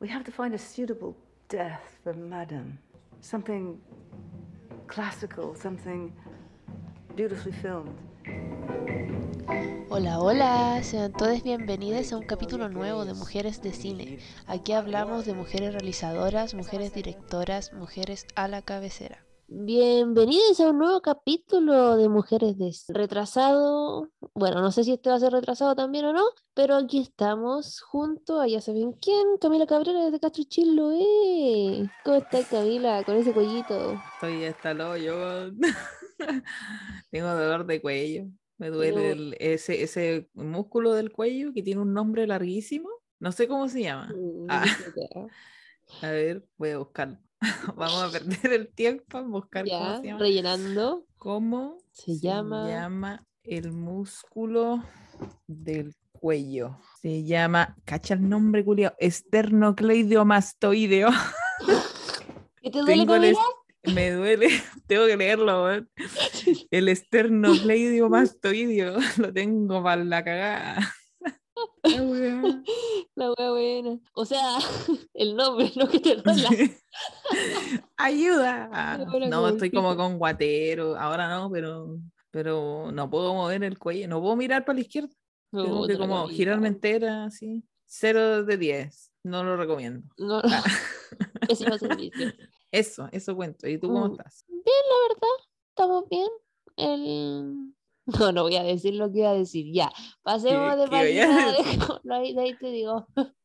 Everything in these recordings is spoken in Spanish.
We have to find a suitable death for Madame. Something classical, something beautifully filmed. Hola, hola, sean todos bienvenidos a un capítulo nuevo de Mujeres de Cine. Aquí hablamos de mujeres realizadoras, mujeres directoras, mujeres a la cabecera. Bienvenidos a un nuevo capítulo de Mujeres de. Retrasado, bueno, no sé si este va a ser retrasado también o no, pero aquí estamos junto a ya saben quién, Camila Cabrera desde Castro Chiloé. ¿Cómo estás Camila con ese cuellito? Estoy hasta hoyo. Tengo dolor de cuello. Me duele el- ese, ese músculo del cuello que tiene un nombre larguísimo. No sé cómo se llama. Mm, Ah. A ver, voy a buscarlo. Vamos a perder el tiempo en buscar Ya, cómo se llama. rellenando. ¿Cómo Se llama- llama el músculo del cuello? Se llama, cacha el nombre, culiao, esternocleidomastoideo. ¿Qué te duele est- me duele, tengo que leerlo, weón. El esternocleidomastoideo lo tengo para la cagada. La wea. La wea buena. O sea, el nombre, no que te duela. Ayuda. No, estoy como con guatero, ahora no, pero, pero no puedo mover el cuello, no puedo mirar para la izquierda. Tengo que como girarme entera, así. Cero de 10, no lo recomiendo. No, Ah. Eso, eso cuento. ¿Y tú cómo Mm. estás? Bien, la verdad, estamos bien. El... No, no voy a decir lo que iba a decir. Ya, pasemos de qué página. dejémoslo ahí, de ahí te digo.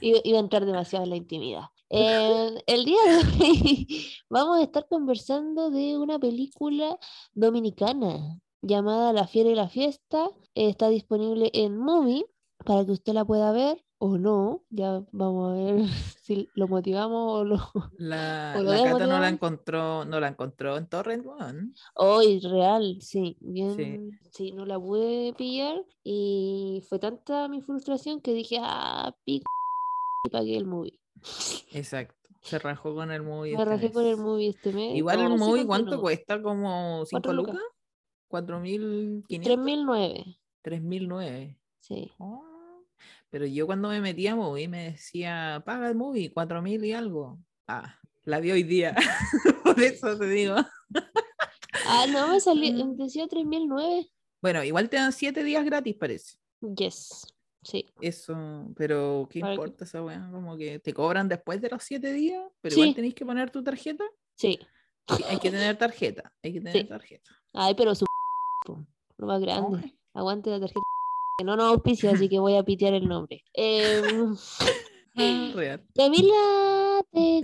Iba, a entrar demasiado en la intimidad. El, el día de hoy vamos a estar conversando de una película dominicana llamada La Fiera y la Fiesta. Está disponible en Movie para que usted la pueda ver o no. Ya vamos a ver si lo motivamos o lo, La, ¿O lo la Cata no la encontró, no la encontró en Torrent, weón. Hoy, real, sí, bien, sí. no la pude pillar y fue tanta mi frustración que dije, ah, pico, y pagué el movie. Exacto. Se rajó con el movie. Me este rajé con el movie este mes. Igual el movie, ¿cuánto cuesta? ¿Como 5 Cuatro lucas. lucas? ¿4.500? 3009, 3.009. sí. Oh, Pero yo cuando me metía a movie me decía, paga el movie, 4.000 y algo. Ah, la vi hoy día. Por eso te digo. Ah, no, me salió, Mm. decía 3009. Bueno, igual te dan 7 días gratis, parece. Yes, sí. Eso, pero ¿qué Para que- importa esa weá? Como que te cobran después de los 7 días, pero Sí. igual tenéis que poner tu tarjeta. Sí. Sí, hay que tener tarjeta, hay que tener Sí. tarjeta. Ay, pero su lo más grande. Aguante la tarjeta. Que no nos auspicia, así que voy a pitear el nombre. Real. Camila, te-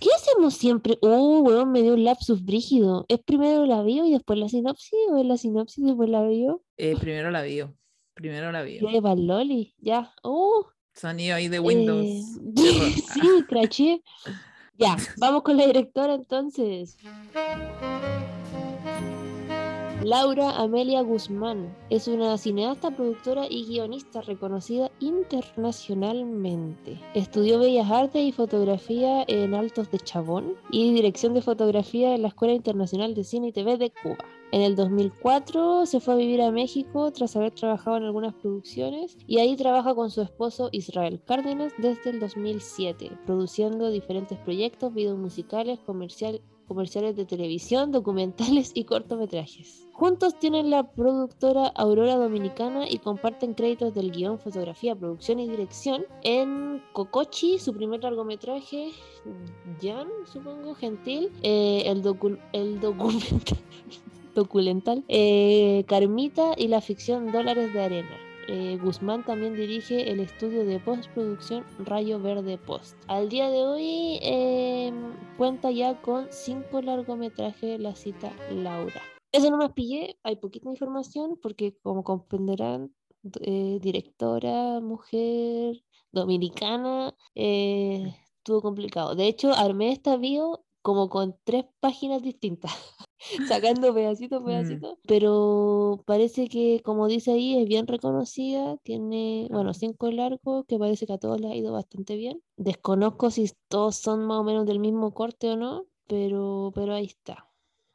¿qué hacemos siempre? Oh, weón, me dio un lapsus brígido. ¿Es primero la bio y después la sinopsis? ¿O es la sinopsis y después la bio? Eh, primero la vio. Primero la vio. ¿Qué pa'l loli? Ya. Oh, Sonido ahí de Windows. eh, sí, craché. Ya, vamos con la directora entonces. Laura Amelia Guzmán es una cineasta, productora y guionista reconocida internacionalmente. Estudió Bellas Artes y Fotografía en Altos de Chabón y Dirección de Fotografía en la Escuela Internacional de Cine y TV de Cuba. En el 2004 se fue a vivir a México tras haber trabajado en algunas producciones y ahí trabaja con su esposo Israel Cárdenas desde el 2007, produciendo diferentes proyectos, videos musicales, comercial- comerciales de televisión, documentales y cortometrajes. Juntos tienen la productora Aurora Dominicana y comparten créditos del guion, fotografía, producción y dirección en Cocochi, su primer largometraje, Jan, supongo, gentil, eh, el, docu- el documental, eh, Carmita y la ficción Dólares de Arena. Eh, Guzmán también dirige el estudio de postproducción Rayo Verde Post. Al día de hoy eh, cuenta ya con cinco largometrajes la cita Laura. Eso no me pillé, hay poquita información porque como comprenderán, eh, directora, mujer, dominicana, eh, estuvo complicado. De hecho, armé esta bio como con tres páginas distintas, sacando pedacitos, Mm. pedacitos, pero parece que, como dice ahí, es bien reconocida, tiene, bueno, cinco largos, que parece que a todos les ha ido bastante bien. Desconozco si todos son más o menos del mismo corte o no, pero, pero ahí está.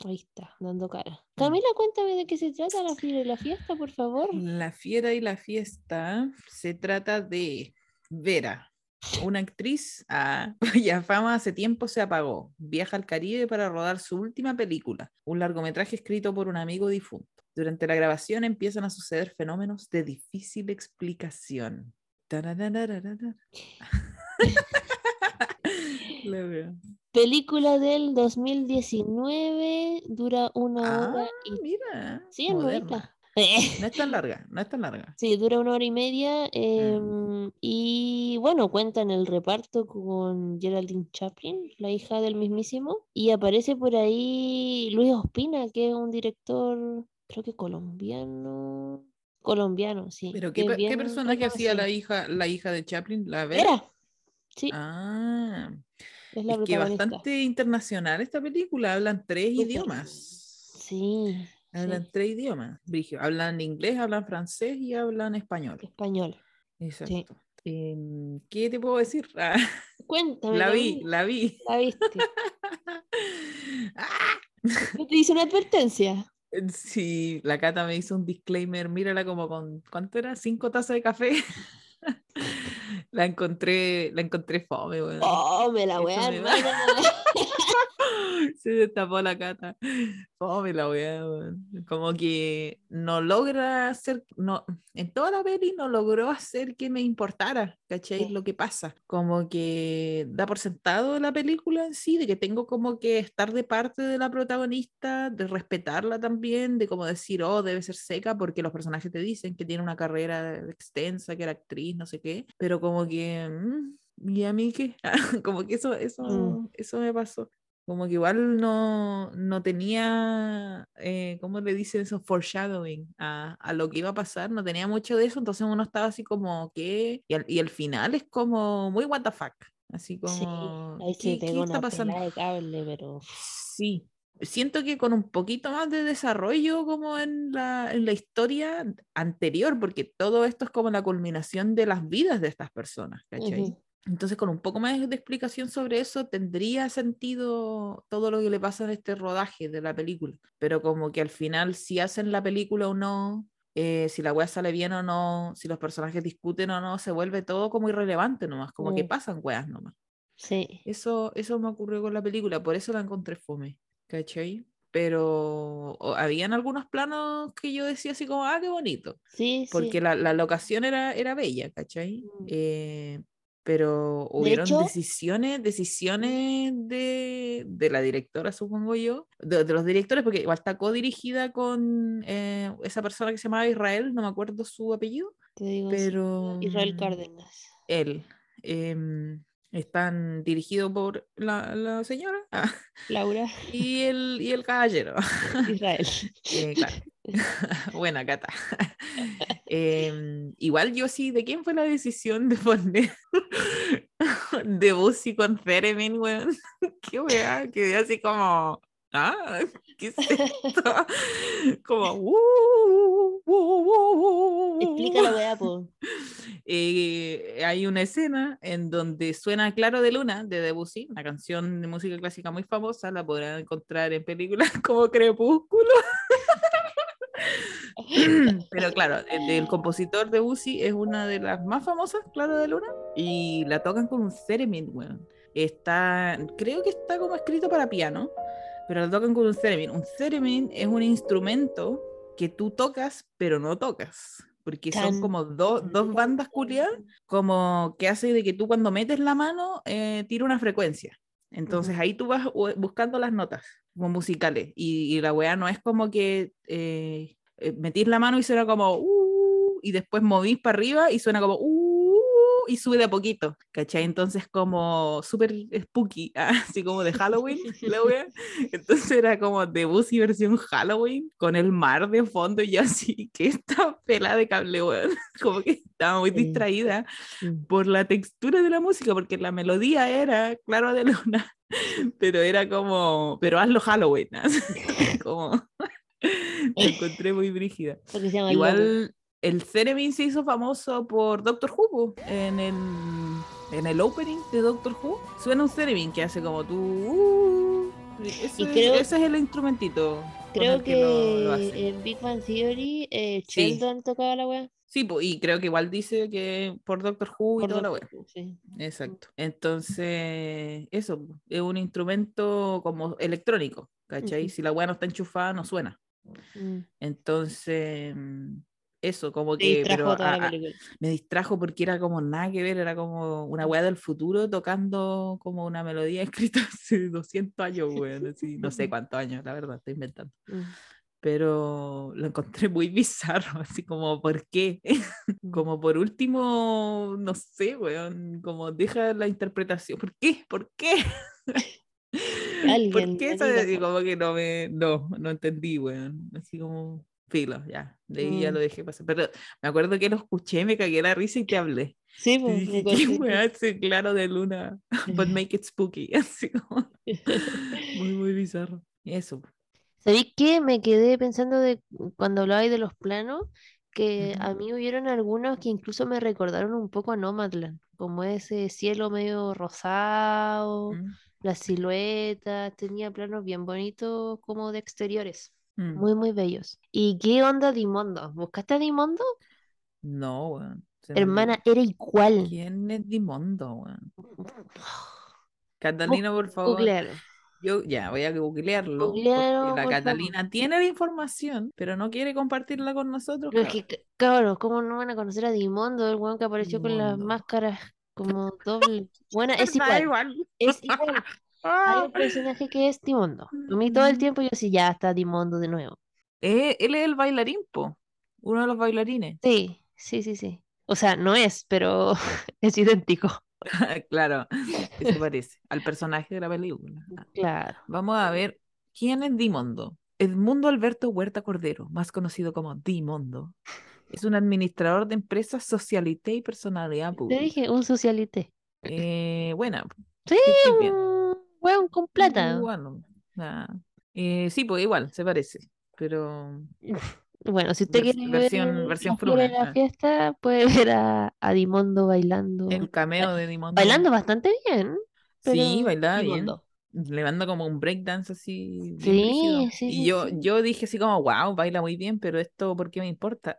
Ahí está, dando cara. Camila, cuéntame de qué se trata la, fie- la fiesta, por favor. La fiera y la fiesta se trata de Vera, Una actriz ah, cuya fama hace tiempo se apagó. Viaja al Caribe para rodar su última película, un largometraje escrito por un amigo difunto. Durante la grabación empiezan a suceder fenómenos de difícil explicación. Veo. Película del 2019, dura una hora Ah, y... mira. Sí, es. No es tan larga, no es tan larga. Sí, dura una hora y media. Mm. em, y bueno, cuenta en el reparto con Geraldine Chaplin, la hija del mismísimo. Y aparece por ahí Luis Ospina, que es un director, creo que colombiano. Colombiano, sí. Pero ¿qué, personaje hacía la hija, la hija de Chaplin? ¿La Vera? Vera, sí, Ah, es la es que bastante internacional esta película. Hablan tres idiomas. Sí, Hablan sí, tres idiomas. Brigio. Hablan inglés, hablan francés y hablan español. español. Exacto. Em, ¿qué te puedo decir? Ah, Cuéntame, la vi, la vi. ¿la viste? Ah, ¿No te hice una advertencia? Sí, la Cata me hizo un disclaimer. Mírala como con, ¿cuánto era? ¿Cinco tazas de café? La encontré, la encontré fome, weón. Oh, me la Eso Se destapó la cata. Fome la weá. Como que no logra hacer, no, en toda la peli no logró hacer que me importara, ¿cachai? Sí. Lo que pasa. Como que da por sentado la película en sí, de que tengo como que estar de parte de la protagonista, de respetarla también, de como decir, oh, debe ser seca porque los personajes te dicen que tiene una carrera extensa, que era actriz, no sé qué, pero como que... mm, ¿Y a mí qué? como que eso, eso, Mm. eso me pasó. Como que igual no, no tenía, eh, ¿cómo le dicen eso? Foreshadowing a, a lo que iba a pasar, no tenía mucho de eso, entonces uno estaba así como, ¿qué? Y al, y al final es como muy what the fuck, así Sí, como, ahí se ¿qué, está pasando? pelada de cable, pero Sí, siento que con un poquito más de desarrollo como en la, en la historia anterior, porque todo esto es como la culminación de las vidas de estas personas, ¿cachai? Ujú. Entonces, con un poco más de explicación sobre eso, tendría sentido todo lo que le pasa en este rodaje de la película. Pero como que al final, si hacen la película o no, eh, si la wea sale bien o no, si los personajes discuten o no, se vuelve todo como irrelevante nomás, como que pasan weas nomás. sí. Eso, eso me ocurrió con la película, por eso la encontré fome, ¿cachai? Pero o- habían algunos planos que yo decía así como, ah, qué bonito, Sí, porque sí. la, la locación era, era bella, ¿cachai? Mm. Eh, pero hubieron hecho- decisiones, decisiones de, de la directora, supongo yo, de, de los directores, porque igual está co-dirigida con eh, esa persona que se llamaba Israel, no me acuerdo su apellido, Te digo pero... Israel mm, Cárdenas. él. em, están dirigidos por la, la señora ah, Laura, y, el, y el caballero. Israel. Eh, claro. Buena, Cata. Em, igual yo sí, ¿de quién fue la decisión de poner de Busy con Theremin, weón? Qué weá, quedé así como, ah, ¿qué es esto? Como, uh, uh, uh, uh, Explica la weá, po. eh, hay una escena en donde suena Claro de Luna de Debussy, una canción de música clásica muy famosa, la podrán encontrar en películas como Crepúsculo. Pero claro, el, el compositor Debussy es una de las más famosas, Claro de Luna, y la tocan con un theremin, weón. Está, creo que está como escrito para piano, pero la tocan con un theremin. Un theremin es un instrumento que tú tocas, pero no tocas. Porque son como do- dos bandas culiadas, como que hace de que tú cuando metes la mano, eh, tira una frecuencia. Entonces ahí tú vas bu- buscando las notas como musicales. Y, y la weá no es como que eh, eh, metís la mano y suena como "Uh", y después movís para arriba y suena como "Uh", y sube de a poquito, ¿cachai? Entonces como súper spooky, así como de Halloween, la wea. Entonces era como de Busy versión Halloween, con el mar de fondo y yo así, que esta pela de cable, weón. Como que estaba muy distraída por la textura de la música, porque la melodía era Claro de Luna, pero era como, pero hazlo Halloween, así, como, la encontré muy brígida. Igual el Theremin se hizo famoso por Doctor Who, en el, en el opening de Doctor Who suena un Theremin que hace como tú, uh, ese, Y creo- ese es el instrumentito. Creo el que, lo- en Big Bang Theory eh, Sí. Sheldon tocaba la weá. Sí, y creo que igual dice que por Doctor Who y Por toda la Doctor sí. Exacto. Entonces, eso es un instrumento como electrónico, ¿cachai? Si la wea no está enchufada, no suena. Mm. Entonces, mm, eso, como que, pero toda a- la a- película. me distrajo porque era como nada que ver, era como una weá del futuro tocando como una melodía escrita hace 200 años, weón, así, no sé cuántos años, la verdad, estoy inventando. Mm. Pero lo encontré muy bizarro, así como, ¿por qué? Mm. Como por último, no sé, weón, como deja la interpretación, ¿por qué? ¿Por qué? ¿Por qué diga. y como que no me, no, no entendí, weón, así como, filo, ya, de ahí ya Mm. lo dejé pasar, pero me acuerdo que lo escuché, me cagué la risa y te hablé. Sí, Y pues, dije, ¿qué ese claro de luna? But make it spooky, así como, muy, muy bizarro. Eso. ¿Sabéis qué? Me quedé pensando de cuando hablabais de los planos, que a mí hubieron algunos que incluso me recordaron un poco a Nomadland, como ese cielo medio rosado, Mm, las siluetas, tenía planos bien bonitos como de exteriores, mm. muy, muy bellos. ¿Y qué onda Dimondo? ¿Buscaste a Dimondo? No, weón. me Hermana, era igual. ¿Quién es Dimondo, weón? Catalina, por favor. Googlealo. Yo ya voy a googlearlo. Googlealo, Porque la favor. Catalina tiene la información, pero no quiere compartirla con nosotros. Pero es cabrón. que, c- cabros, ¿cómo no van a conocer a Dimondo? El weón que apareció con las máscaras como doble. Bueno, es igual. Es igual. Hay un personaje que es Dimondo. A mí todo el tiempo yo sí, ya está Dimondo de nuevo. Eh, él es el bailarín, po. Uno de los bailarines. Sí, sí, sí, sí. O sea, no es, pero es idéntico. claro, se parece al personaje de la película. Claro. Vamos a ver quién es Dimondo. Edmundo Alberto Huerta Cordero, más conocido como Dimondo, es un administrador de empresas, socialité y personalidad Te pública. dije, un socialité. Eh, buena, Sí, weón con plata. Bueno, nada. Eh, sí, pues igual, se parece, pero Bueno, si usted Vers- quiere versión- ver versión fruna, la ah. fiesta, puede ver a, a Dimondo bailando. el cameo de Dimondo. Bailando bastante bien, Sí, bailaba bien. Dimondo. Le manda como un breakdance así bien Sí, sí, Y sí, yo, sí. yo dije así como, wow, baila muy bien, pero esto, ¿por qué me importa?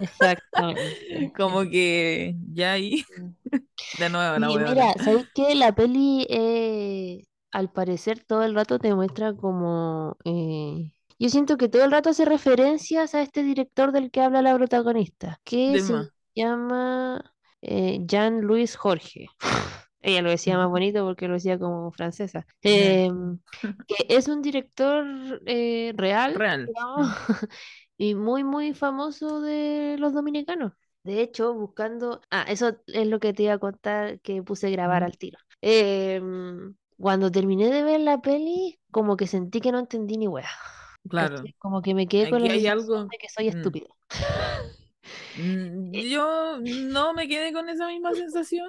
Exactamente. Como que ya ahí, de nuevo la Y mira, ¿sabes qué? La peli, eh, al parecer, todo el rato te muestra como... eh, Yo siento que todo el rato hace referencias a este director del que habla la protagonista, que De se llama eh, Jean-Louis Jorge. Ella lo decía más bonito porque lo decía como francesa. Em, que es un director eh, real, y muy, muy famoso de los dominicanos. De hecho, buscando. Ah, eso es lo que te iba a contar que puse a grabar al tiro. Em, cuando terminé de ver la peli, como que sentí que no entendí ni wea. Claro. ¿cachai? Como que me quedé con Aquí la hay sensación algo. de que soy Mm. estúpida. Mm, Yo no me quedé con esa misma sensación,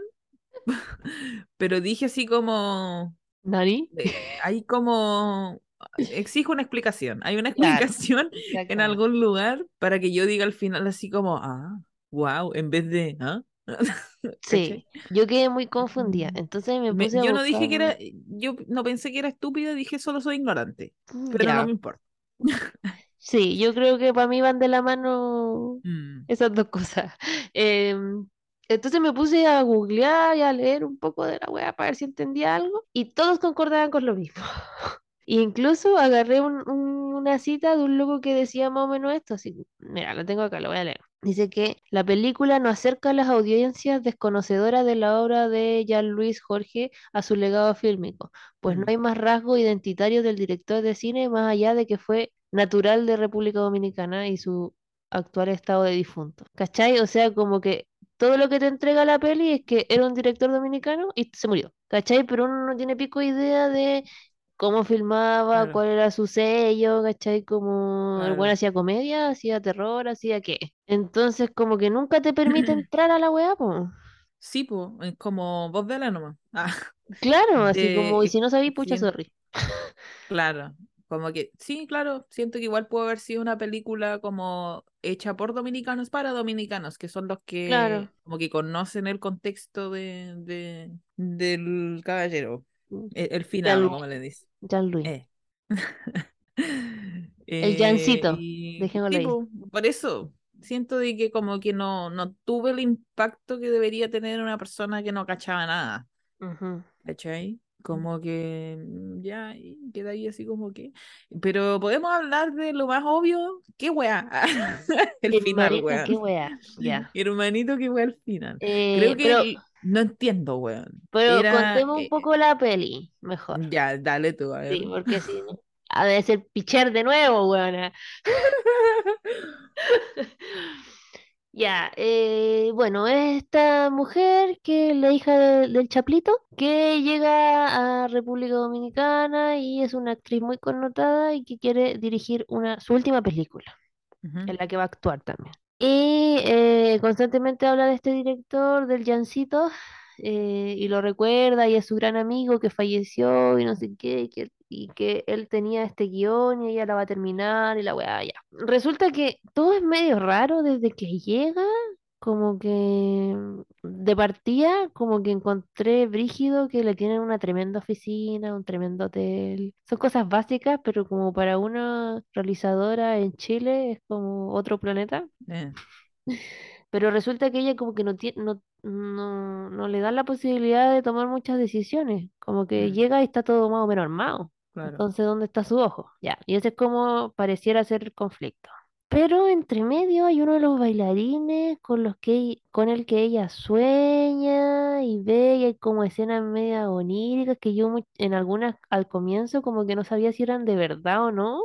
pero dije así como, ¿Nani? eh, hay como, exijo una explicación, hay una Claro, explicación en exactamente. algún lugar para que yo diga al final así como, ah, wow, en vez de, ¿ah? Sí, yo quedé muy confundida. Mm. Entonces me Me- puse a yo no dije que era, yo no pensé que era estúpida, dije solo soy ignorante, pero no me importa. sí, yo creo que para mí van de la mano Mm, esas dos cosas. Em, entonces me puse a googlear y a leer un poco de la wea para ver si entendía algo y todos concordaban con lo mismo. Incluso agarré un- un- una cita de un loco que decía más o menos esto, así, mira, lo tengo acá, lo voy a leer. Dice que la película no acerca a las audiencias desconocedoras de la obra de Jean-Louis Jorge a su legado fílmico, pues no hay más rasgo identitario del director de cine más allá de que fue natural de República Dominicana y su actual estado de difunto. ¿Cachai? O sea, como que todo lo que te entrega la peli es que era un director dominicano y se murió. ¿Cachai? Pero uno no tiene pico idea de cómo filmaba, claro, cuál era su sello, ¿cachai? Como el weón claro. hacía comedia, hacía terror, hacía qué. Entonces, como que nunca te permite entrar a la weá, po. Sí, pues, es como voz de la nomás. Ah, Claro, así de, como, y si no sabéis, pucha, sien- sorry. claro, como que, sí, claro, siento que igual puede haber sido una película como hecha por dominicanos para dominicanos, que son los que Claro. como que conocen el contexto de, de- del caballero, el, el Jean- como le dice. Jean-Louis. Eh. El Eh, Jancito, y dejémoslo ahí. po, por eso, siento de que como que no, no tuve el impacto que debería tener una persona que no cachaba nada. Ujú. ¿Cachai? Como que mm, ya queda ahí así como que. Pero podemos hablar de lo más obvio. ¿Qué weá? El final, weón. qué wea. Ya. Hermanito, qué weá el final. Eh, Creo que pero, el- no entiendo, weón. pero Era, contemos un eh, poco la peli, mejor. Ya, dale tú, a ver. Sí, porque si no. Ha de ser pichar de nuevo, weona. Ya, eh, bueno, es esta mujer que es la hija de- del Chaplito, que llega a República Dominicana y es una actriz muy connotada y que quiere dirigir una, su última película, en la que va a actuar también. Y eh, constantemente habla de este director, del Jancito, eh, y lo recuerda y es su gran amigo que falleció y no sé qué, que, y que él tenía este guion y ella la va a terminar y la weá, ya. Resulta que todo es medio raro desde que llega, como que de partida, como que encontré brígido que le tienen una tremenda oficina, un tremendo hotel. Son cosas básicas, pero como para una realizadora en Chile es como otro planeta. Eh, Pero resulta que ella como que no tiene, no, no, no le dan la posibilidad de tomar muchas decisiones. Como que Mm. llega y está todo más o menos armado. Claro. Entonces, ¿dónde está su ojo? Ya, y ese es como pareciera ser el conflicto. Pero entre medio hay uno de los bailarines con los que ell- con el que ella sueña y ve y hay como escenas media oníricas que yo en algunas al comienzo como que no sabía si eran de verdad o no.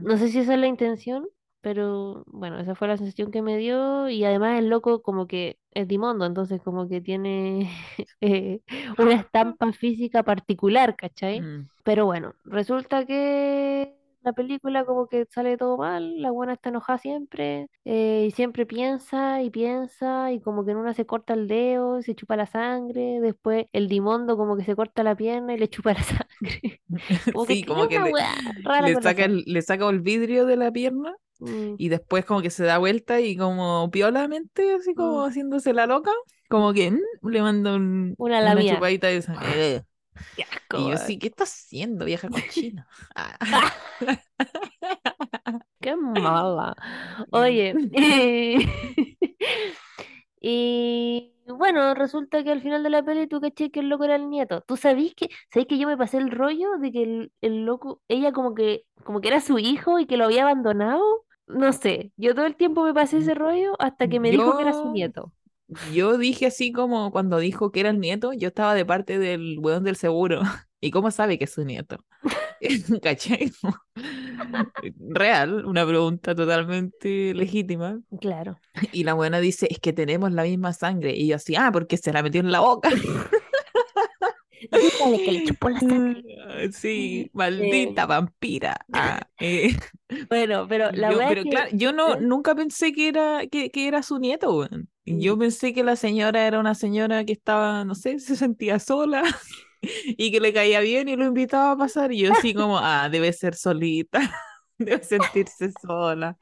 No sé si esa es la intención, pero bueno, esa fue la sensación que me dio y además el loco como que es Dimondo, entonces como que tiene eh, una estampa física particular, ¿cachai? Mm. Pero bueno, resulta que la película como que sale todo mal, la buena está enojada siempre eh, y siempre piensa y piensa y como que en una se corta el dedo, y se chupa la sangre, después el Dimondo como que se corta la pierna y le chupa la sangre. Como Sí, como que le, saca el, le saca el vidrio de la pierna Mm, y después como que se da vuelta y como piolamente, así como mm. haciéndose la loca, como que mm, le manda un- Una una chupadita de sangre. Qué asco, Y yo sí, ¿qué estás haciendo, vieja cochina? Ah. Qué mala. Oye, y, y bueno, resulta que al final de la peli tú caché que el loco era el nieto. ¿Tú sabís que, sabés que yo me pasé el rollo de que el, el loco, ella como que, como que era su hijo y que lo había abandonado? No sé, yo todo el tiempo me pasé ese rollo hasta que me dijo que era su nieto. Yo dije así como cuando dijo que era el nieto, yo estaba de parte del weón del seguro. ¿Y cómo sabe que es su nieto? ¿Cachai? Real, una pregunta totalmente legítima. Claro. Y la buena dice, es que tenemos la misma sangre. Y yo así, ah, porque se la metió en la boca. Dígale que le chupó la sangre. Sí, maldita Eh, vampira. Ah, eh, bueno, pero la yo, verdad pero es que... claro, yo no, nunca pensé que era, que, que era su nieto, weón. Yo Mm. pensé que la señora era una señora que estaba, no sé, se sentía sola y que le caía bien y lo invitaba a pasar. Y yo así como, ah, debe ser solita, debe sentirse sola.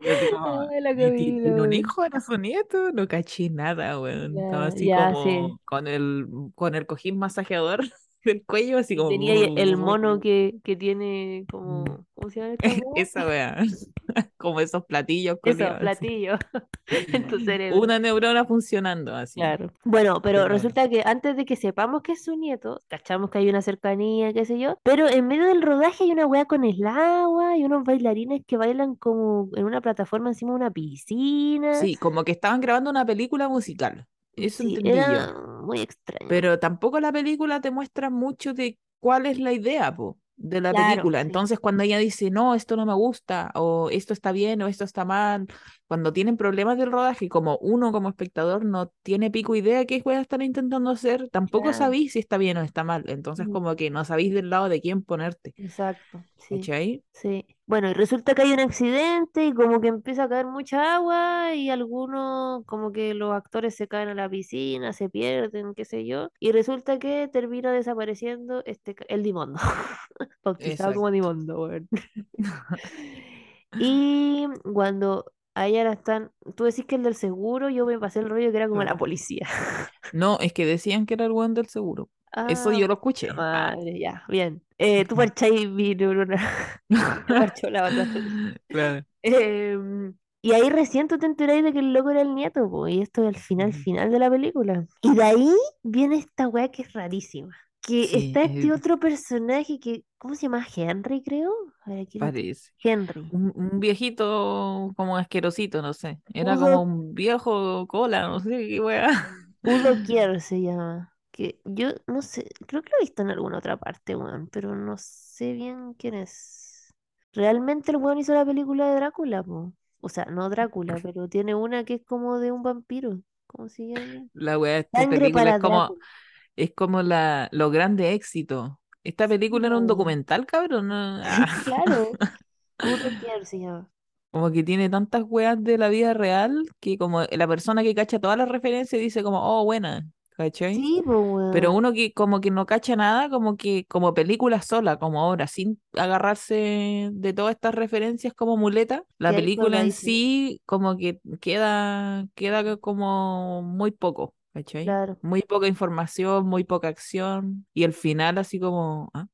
Y yo así como, Ay, la ¿y ti- Camila, tiene un hijo? ¿Era su nieto? No caché nada, weón. Estaba así como sí. con el, con el cojín masajeador del cuello, así como... tenía el mono que, que tiene como, ¿cómo se llama? Esa wea, como esos platillos Eso, culiados, así. platillo en tu cerebro. Una neurona funcionando así. Claro. Bueno, pero resulta que antes de que sepamos que es su nieto, cachamos que hay una cercanía, qué sé yo, pero en medio del rodaje hay una weá con el agua y unos bailarines que bailan como en una plataforma encima de una piscina. Sí, como que estaban grabando una película musical. Eso Sí, entendí yo. Muy extraño. Pero tampoco la película te muestra mucho de cuál es la idea, po, de la Claro, película. sí. Entonces, cuando ella dice, no, esto no me gusta, o esto está bien, o esto está mal, cuando tienen problemas del rodaje, como uno como espectador no tiene pico idea qué a estar intentando hacer, tampoco Claro. sabéis si está bien o está mal. Entonces, Mm. como que no sabéis del lado de quién ponerte. Exacto, sí. ¿Cachai? Sí. Bueno, y resulta que hay un accidente y como que empieza a caer mucha agua y algunos, como que los actores se caen a la piscina, se pierden, qué sé yo. Y resulta que termina desapareciendo este, el Dimondo, bautizado como. Dimondo, weón. Y cuando a ella la están, tú decís que el del seguro, yo me pasé el rollo que era como la policía. No, es que decían que era el buen del seguro. Eso yo Ah, lo escuché. madre, ya, bien. Eh, tú parcháis mi neurona. Yo parcho la otra. Claro. Em, Y ahí recién tú te enteráis de que el loco era el nieto, po, y esto es el final, final de la película. Y de ahí viene esta weá que es rarísima. Que Sí, está este eh, otro personaje que, ¿cómo se llama? Henry, creo. A ver, aquí lo-. Henry. Un, un viejito como asquerosito, no sé. Era Udo- como un viejo cola, no sé qué wea. Udo Kier se llama. Que yo no sé, creo que lo he visto en alguna otra parte, weón, pero no sé bien quién es. Realmente el weón hizo la película de Drácula, po. O sea, no Drácula, pero tiene una que es como de un vampiro. ¿Cómo se llama? La de esta Sangre película es como, Drácula. es como la, los grandes éxitos. Esta película era un documental, cabrón. ¿no? Ah, Claro. Se llama. como que tiene tantas weas de la vida real que como la persona que cacha todas las referencias dice como, oh, buena, ¿cachai? Sí, po, Pero uno que como que no cacha nada, como que como película sola, como obra, sin agarrarse de todas estas referencias como muleta, la película en sí como que queda, queda como muy poco, ¿cachai? Claro. Muy poca información, muy poca acción, y el final así como, ¿ah?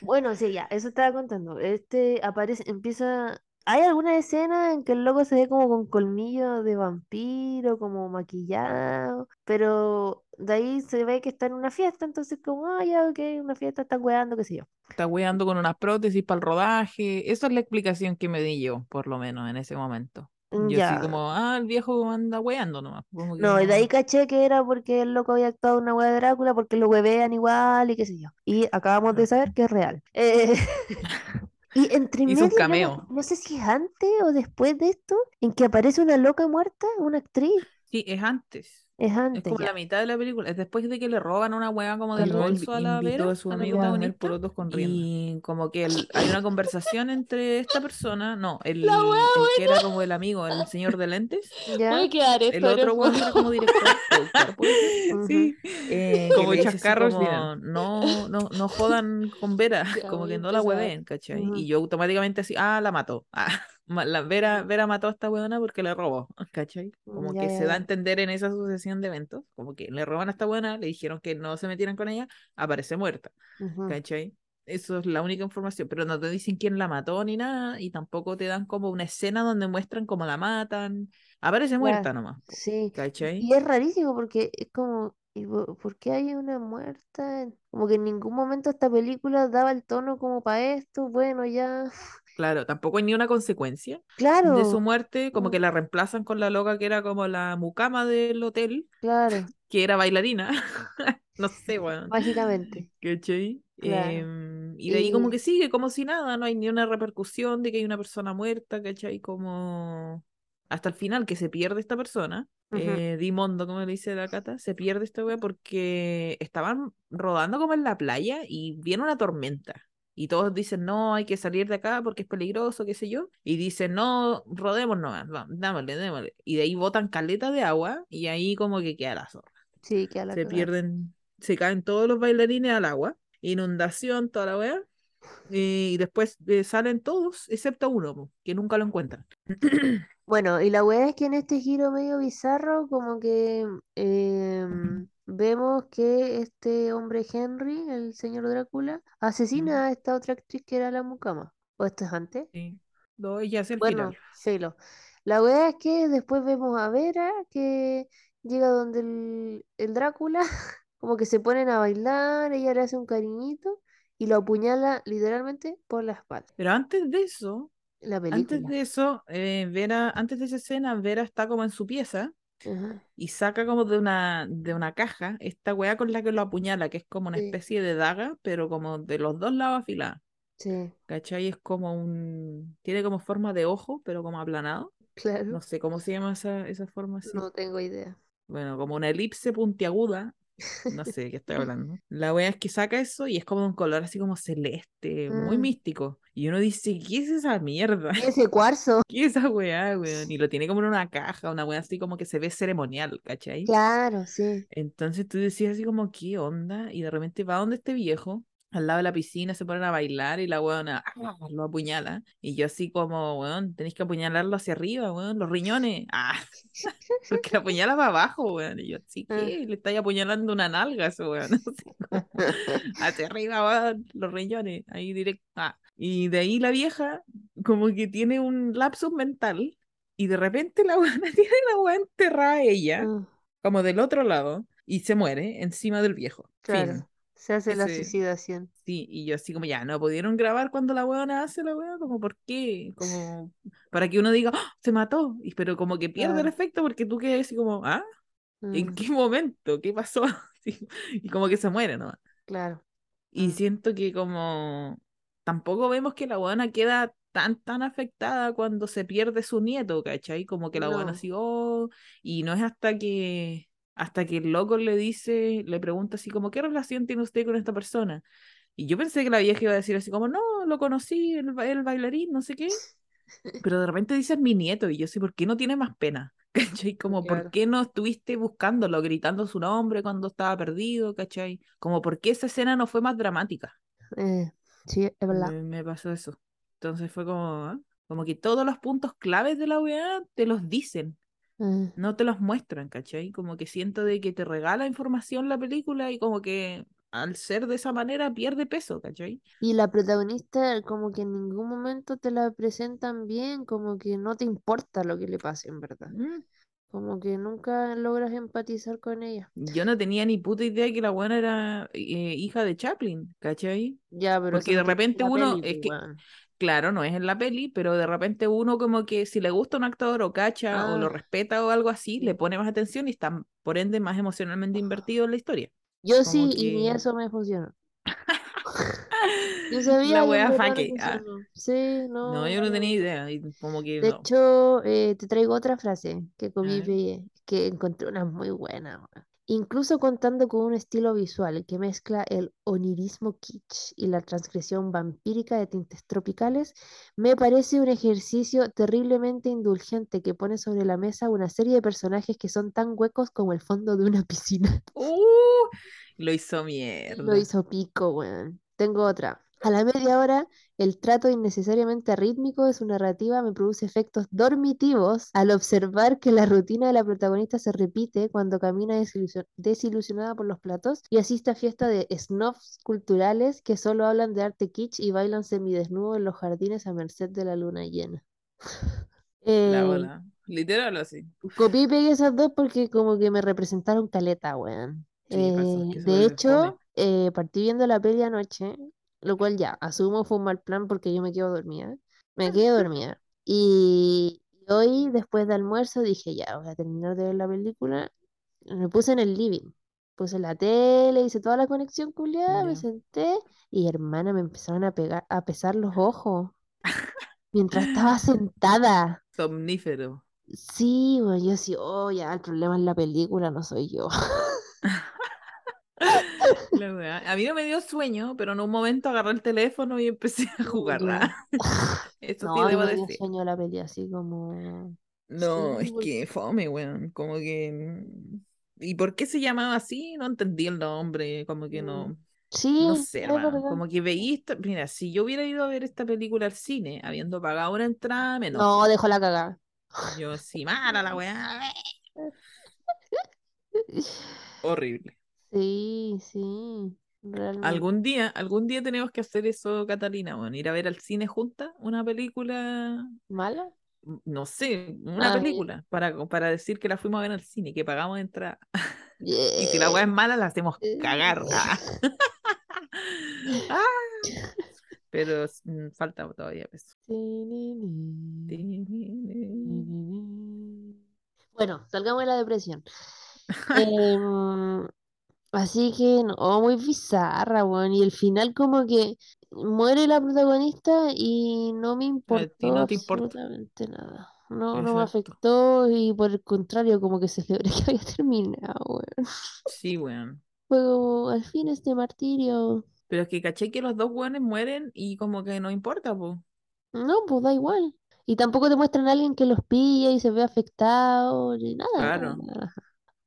Bueno, sí, ya, eso estaba contando. Este aparece, empieza. ¿Hay alguna escena en que el loco se ve como con colmillo de vampiro, como maquillado? Pero de ahí se ve que está en una fiesta, entonces como, ah, ya, ok, una fiesta, están weando, qué sé yo. Está weando con unas prótesis para el rodaje. Esa es la explicación que me di yo, por lo menos en ese momento. Mm, Yo así Ya. como, ah, el viejo anda weando nomás. Como que No, y de ahí caché que era porque el loco había actuado una wea de Drácula, porque lo huevean igual y qué sé yo. Y acabamos de saber que es real. Eh, y entre Hizo un medio, no, cameo. no sé si es antes o después de esto, en que aparece una loca muerta, una actriz. Sí, es antes. Es Es antes como ya. la mitad de la película. Es después de que le roban una hueá como él bolso a la Vera, a su amigo porotos con rienda. Y como que el- hay una conversación entre esta persona, no, el, La hueá el que era como el amigo, el señor de lentes. ¿Ya? Puede quedar esto El otro que era como director, productor. Sí. Eh, Como chascarros, como, no, no, no jodan con Vera, Ya como que no la hueven, ¿cachai? Ujú. Y yo automáticamente así, ah, la mató. Ah, la Vera, Vera mató a esta weona porque le robó, ¿cachai? Como Ya, que ya, se da a ya. entender en esa sucesión de eventos, como que le roban a esta buena, le dijeron que no se metieran con ella, aparece muerta, Ujú. ¿cachai? Eso es la única información, pero no te dicen quién la mató ni nada, y tampoco te dan como una escena donde muestran cómo la matan. Aparece muerta Claro, nomás, sí. ¿cachai? Y es rarísimo porque es como, ¿y po- por qué hay una muerta? Como que en ningún momento esta película daba el tono como para esto. Bueno, ya. Claro, tampoco hay ni una consecuencia de su Claro, muerte, como que la reemplazan con la loca que era como la mucama del hotel, claro, que era bailarina. No sé, weón. mágicamente. ¿Cachai? Claro. Em, y de ahí como que sigue como si nada, no hay ni una repercusión de que hay una persona muerta, ¿cachai? Como hasta el final que se pierde esta persona, ujú, eh, Dimondo, como le dice la Cata, se pierde esta wea porque estaban rodando como en la playa y viene una tormenta. Y todos dicen, no, hay que salir de acá porque es peligroso, qué sé yo. Y dicen, no, rodemos nomás, vamos, démosle. Y de ahí botan caleta de agua y ahí como que queda la zorra. sí, que a la Se pierden, se caen todos los bailarines al agua, inundación, toda la wea. Y después eh, salen todos, excepto uno, que nunca lo encuentran. Bueno, y la weá es que en este giro medio bizarro, como que em, vemos que este hombre Henry, el señor Drácula, asesina a esta otra actriz que era la mucama. ¿O esto es antes? Sí. No, ya hacia el Bueno, filo. La weá es que después vemos a Vera que llega donde el, el Drácula, como que se ponen a bailar, ella le hace un cariñito y lo apuñala literalmente por la espalda. Pero antes de eso, La antes de eso, eh, Vera, antes de esa escena, Vera está como en su pieza Ajá, y saca como de una, de una caja esta weá con la que lo apuñala, que es como una Sí. especie de daga, pero como de los dos lados afilada. sí, ¿Cachai? Es como un. Tiene como forma de ojo, pero como aplanado. claro. No sé cómo se llama esa, esa forma así. No tengo idea. Bueno, como una elipse puntiaguda. No sé de qué estoy hablando. La wea es que saca eso y es como de un color así como celeste, muy Mm. místico. Y uno dice, ¿qué es esa mierda? Y ese cuarzo. ¿Qué es esa weá, weón? Y lo tiene como en una caja, una weá así como que se ve ceremonial, ¿cachai? Claro, sí. Entonces tú decías así como, ¿qué onda? Y de repente va donde este viejo, al lado de la piscina, se ponen a bailar y la weona ¡ah! lo apuñala. Y yo así como, weón, tenéis que apuñalarlo hacia arriba, weón, los riñones. Ah, porque la apuñala para abajo, weón. Y yo, así Ah. que le estáis apuñalando una nalga a ese weón. Así como, hacia arriba, weón, los riñones, ahí directo. Ah. Y de ahí la vieja, como que tiene un lapsus mental y de repente la buena tiene la weá enterrada a ella, Ah, como del otro lado, y se muere encima del viejo. claro. Fin. Se hace la suicidación. Sí, y yo así como ya, no pudieron grabar cuando la weona hace la weá, como por qué, como para que uno diga, ¡Ah! se mató, y pero como que pierde el efecto porque tú quedas así como, ¿ah? ¿En Mm, qué momento? ¿Qué pasó? Y como que se muere, ¿no? claro. Y Mm. siento que como tampoco vemos que la buena queda tan, tan afectada cuando se pierde su nieto, ¿cachai? Como que la buena No. así, oh, y no es hasta que, hasta que el loco le dice, le pregunta así como, ¿qué relación tiene usted con esta persona? Y yo pensé que la vieja iba a decir así como, no, lo conocí, el, ba- el bailarín, no sé qué. Pero de repente dice mi nieto, y yo sé, ¿por qué no tiene más pena? ¿Cachai? Como, Claro. ¿por qué no estuviste buscándolo, gritando su nombre cuando estaba perdido? ¿Cachai? Como, ¿por qué esa escena no fue más dramática? Eh, sí, es verdad. Me, me pasó eso. Entonces fue como, ¿ah? como que todos los puntos claves de la weá te los dicen, Eh, no te los muestran, ¿cachai? Como que siento de que te regala información la película y como que al ser de esa manera pierde peso, ¿cachai? Y la protagonista como que en ningún momento te la presentan bien, como que no te importa lo que le pase en verdad. Mm. Como que nunca logras empatizar con ella. Yo no tenía ni puta idea que la buena era eh, hija de Chaplin, ¿cachai? Ya, pero Porque de repente uno- es pues, que-. Claro, no es en la peli, pero de repente uno como que si le gusta un actor o cacha o lo Ah. respeta o algo así, Sí. le pone más atención y está por ende más emocionalmente invertido en la historia. Yo como sí, y ni que- eso me funcionó. Yo sabía La wea fake. ah. Sí, no. No, yo no tenía idea. Y como que De no. hecho, eh, te traigo otra frase que comí y que encontré una muy buena. weón. Incluso contando con un estilo visual que mezcla el onirismo kitsch y la transgresión vampírica de tintes tropicales, me parece un ejercicio terriblemente indulgente que pone sobre la mesa una serie de personajes que son tan huecos como el fondo de una piscina. ¡Uh! Lo hizo Lo mierda. hizo pico, weón. Tengo otra. A la media hora, el trato innecesariamente rítmico de su narrativa me produce efectos dormitivos al observar que la rutina de la protagonista se repite cuando camina desilusio- desilusionada por los platos y asiste a fiestas de snobs culturales que solo hablan de arte kitsch y bailan semidesnudo en los jardines a merced de la luna llena. La Eh, bola. Literal así. Copié y pegué esas dos porque como que me representaron caleta, weón. Sí, Eh, de hecho, eh, partí viendo la peli anoche, lo cual ya, asumo fue un mal plan porque yo me quedo dormida. Me quedé dormida. Y hoy, después de almuerzo, dije, ya, voy a terminar de ver la película. Me puse en el living. Puse la tele, hice toda la conexión culiada, me senté y hermana, me empezaron a pegar, a pesar los ojos mientras estaba sentada. Somnífero. Sí, bueno, yo sí, oh, ya, el problema es la película, no soy yo. A mí no me dio sueño, pero en un momento agarré el teléfono y empecé a jugar. Ya. Eso No, sí debo me dio decir. sueño la peli, así como... No, Sí, es porque- que fome, weón. Como que. mm, ¿Y por qué se llamaba así? No entendí el nombre. Como que no. Sí, No sé, hermano. Como que veí. Mira, si yo hubiera ido a ver esta película al cine, habiendo pagado una entrada, me No, dejo la cagada. Yo así, mala la weá. Horrible. Sí, sí, realmente. Algún día, algún día tenemos que hacer eso, Catalina, bueno, ir a ver al cine juntas una película, ¿Mala? m- no sé, una Ah, película, para, para decir que la fuimos a ver al cine, que pagamos entrada. Y si la weá es mala, la hacemos cagar. Ah. Ah. Pero mm, falta todavía peso. Bueno, salgamos de la depresión. Em, así que no, muy bizarra, weón. Y el final como que muere la protagonista y no me importó no te importa. absolutamente nada. No, no me afectó y por el contrario, como que celebré que había terminado, weón. Sí, weón. Fue como, al fin este martirio. Pero es que caché que los dos weones mueren y como que no importa, pues. No, pues da igual. Y tampoco te muestran a alguien que los pilla y se ve afectado, ni nada. Claro. nada.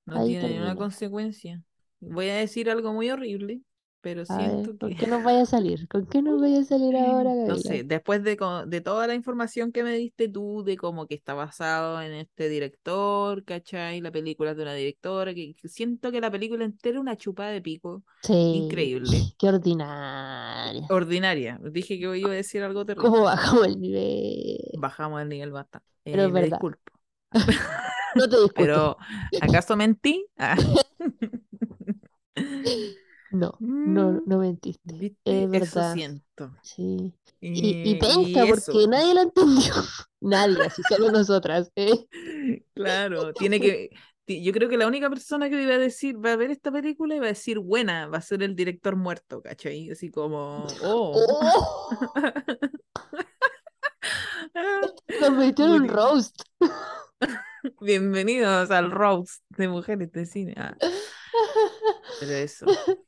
No Ahí tiene ninguna consecuencia. Voy a decir algo muy horrible. pero A ver, siento ¿con que, qué nos vaya a salir? ¿Con qué nos vaya a salir ahora, no Gabriela? sé, después de, de toda la información que me diste tú, de como que está basado en este director, ¿cachai? La película es de una directora, que, siento que la película entera es una chupada de pico, Sí, increíble, qué ordinaria. ordinaria. Dije que iba a decir algo terrible. ¿Cómo bajamos el nivel? Bajamos el nivel bastante. Pero Eh, es verdad. disculpo. No te discuto. Pero, ¿acaso mentí? Ah. No, no, Mm, no mentiste. ¿Viste? Es Eso verdad. siento. Sí. Y, Y, y penca, y porque eso. nadie lo entendió. Nadie, así solo nosotras. ¿eh? Claro, tiene que. Yo creo que la única persona que iba a decir, va a ver esta película y va a decir buena, va a ser el director muerto, ¿cachai? Así como, oh. ¡Oh! Convirtió en un roast. bienvenidos al roast de mujeres de cine. Ah, pero eso.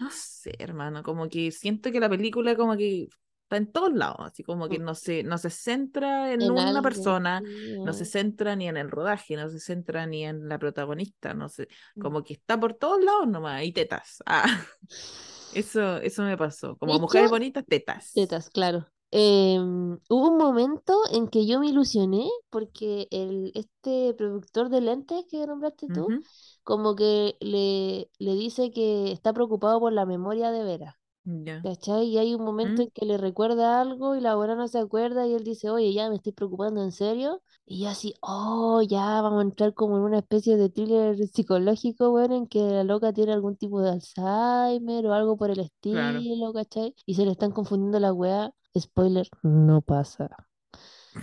No sé, hermano, como que siento que la película como que está en todos lados, así como que no se, no se centra en, En una algo, persona, no se centra ni en el rodaje, no se centra ni en la protagonista, no sé, Mm. como que está por todos lados nomás, y tetas. Ah, eso, eso me pasó. Como mujeres bonitas, tetas. Tetas, claro. Em, hubo un momento en que yo me ilusioné porque el, este productor de lentes que nombraste tú, Ujú, como que le, le dice que está preocupado por la memoria de Vera. Ya. ¿Cachai? Y hay un momento ¿Mm? en que le recuerda algo y la abuela no se acuerda y él dice, oye, ya me estoy preocupando en serio. Y yo así, oh, ya vamos a entrar como en una especie de thriller psicológico, bueno, en que la loca tiene algún tipo de Alzheimer o algo por el Claro. estilo, ¿cachai? Y se le están confundiendo la weá. Spoiler, no pasa.